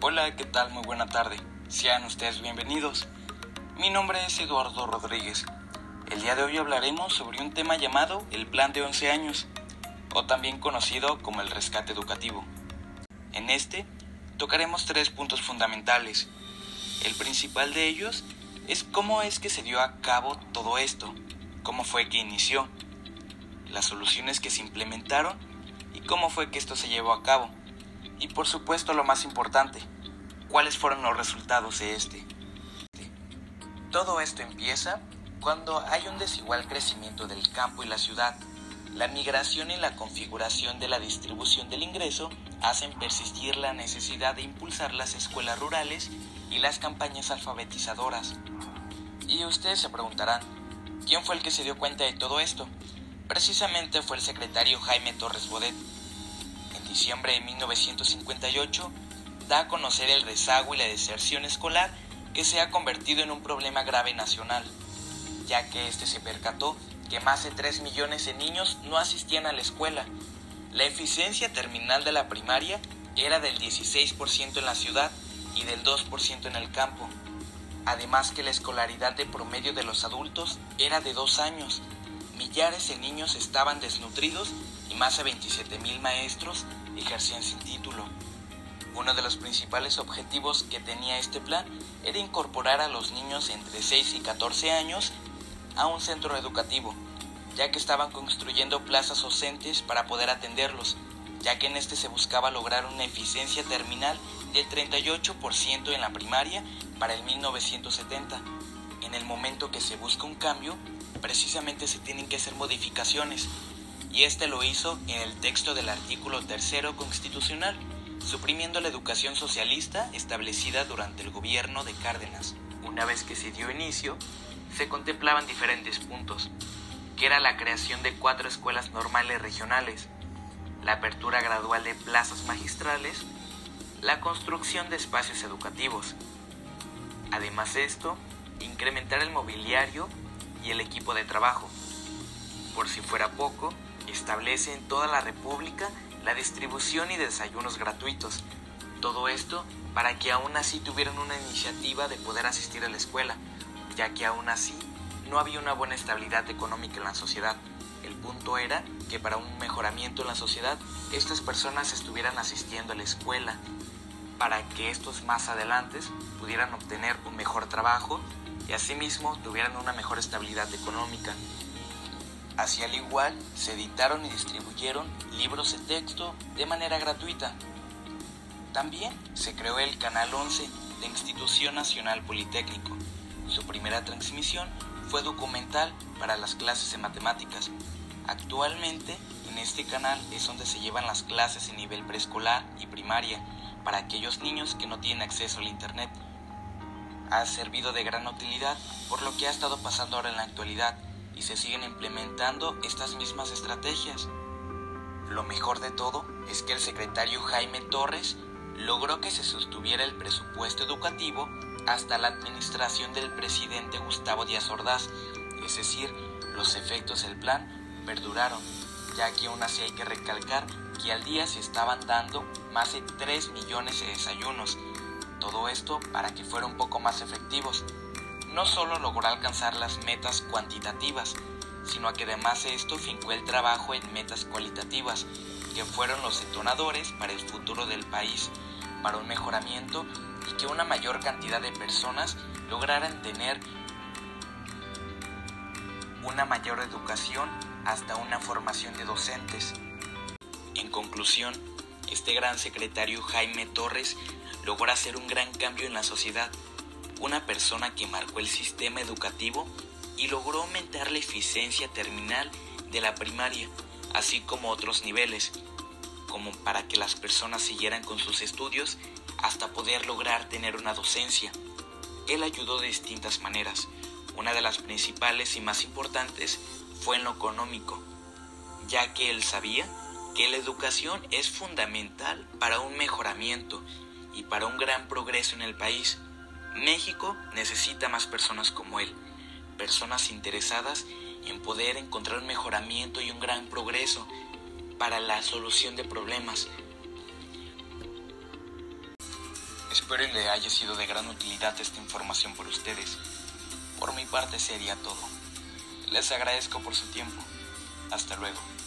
Hola, ¿qué tal? Muy buena tarde. Sean ustedes bienvenidos. Mi nombre es Eduardo Rodríguez. El día de hoy hablaremos sobre un tema llamado el Plan de 11 años, o también conocido como el rescate educativo. En este, tocaremos tres puntos fundamentales. El principal de ellos es cómo es que se dio a cabo todo esto, cómo fue que inició, las soluciones que se implementaron y cómo fue que esto se llevó a cabo. Y por supuesto lo más importante, cuáles fueron los resultados de este. Todo esto empieza cuando hay un desigual crecimiento del campo y la ciudad. La migración y la configuración de la distribución del ingreso hacen persistir la necesidad de impulsar las escuelas rurales y las campañas alfabetizadoras. Y ustedes se preguntarán, ¿quién fue el que se dio cuenta de todo esto? Precisamente fue el secretario Jaime Torres Bodet. Diciembre de 1958 da a conocer el rezago y la deserción escolar que se ha convertido en un problema grave nacional, ya que este se percató que más de 3 millones de niños no asistían a la escuela. La eficiencia terminal de la primaria era del 16% en la ciudad y del 2% en el campo. Además que la escolaridad de promedio de los adultos era de dos años millares de niños estaban desnutridos y más de 27 mil maestros ejercían sin título. Uno de los principales objetivos que tenía este plan era incorporar a los niños entre 6 y 14 años a un centro educativo, ya que estaban construyendo plazas docentes para poder atenderlos, ya que en este se buscaba lograr una eficiencia terminal del 38% en la primaria para el 1970. En el momento que se busca un cambio, precisamente se tienen que hacer modificaciones, y este lo hizo en el texto del artículo tercero constitucional, suprimiendo la educación socialista establecida durante el gobierno de Cárdenas. Una vez que se dio inicio, se contemplaban diferentes puntos, que era la creación de cuatro escuelas normales regionales, la apertura gradual de plazas magistrales, la construcción de espacios educativos. Además de esto, incrementar el mobiliario y el equipo de trabajo. Por si fuera poco, establece en toda la República la distribución y desayunos gratuitos. Todo esto para que aún así tuvieran una iniciativa de poder asistir a la escuela, ya que aún así no había una buena estabilidad económica en la sociedad. El punto era que para un mejoramiento en la sociedad, estas personas estuvieran asistiendo a la escuela, para que estos más adelante pudieran obtener un mejor trabajo y asimismo tuvieran una mejor estabilidad económica. Así al igual, se editaron y distribuyeron libros de texto de manera gratuita. También se creó el Canal 11 de Institución Nacional Politécnico. Su primera transmisión fue documental para las clases de matemáticas. Actualmente, en este canal es donde se llevan las clases en nivel preescolar y primaria para aquellos niños que no tienen acceso al Internet ha servido de gran utilidad por lo que ha estado pasando ahora en la actualidad y se siguen implementando estas mismas estrategias. Lo mejor de todo es que el secretario Jaime Torres logró que se sostuviera el presupuesto educativo hasta la administración del presidente Gustavo Díaz Ordaz, es decir, los efectos del plan perduraron, ya que aún así hay que recalcar que al día se estaban dando más de 3 millones de desayunos, todo esto para que fuera un poco más efectivos. No solo logró alcanzar las metas cuantitativas, sino que además de esto fincó el trabajo en metas cualitativas, que fueron los detonadores para el futuro del país, para un mejoramiento y que una mayor cantidad de personas lograran tener una mayor educación hasta una formación de docentes. En conclusión, este gran secretario Jaime Torres logró hacer un gran cambio en la sociedad, una persona que marcó el sistema educativo y logró aumentar la eficiencia terminal de la primaria, así como otros niveles, como para que las personas siguieran con sus estudios hasta poder lograr tener una docencia. Él ayudó de distintas maneras. Una de las principales y más importantes fue en lo económico, ya que él sabía que la educación es fundamental para un mejoramiento y para un gran progreso en el país. México necesita más personas como él, personas interesadas en poder encontrar un mejoramiento y un gran progreso para la solución de problemas. Espero y le haya sido de gran utilidad esta información por ustedes. Por mi parte sería todo. Les agradezco por su tiempo. Hasta luego.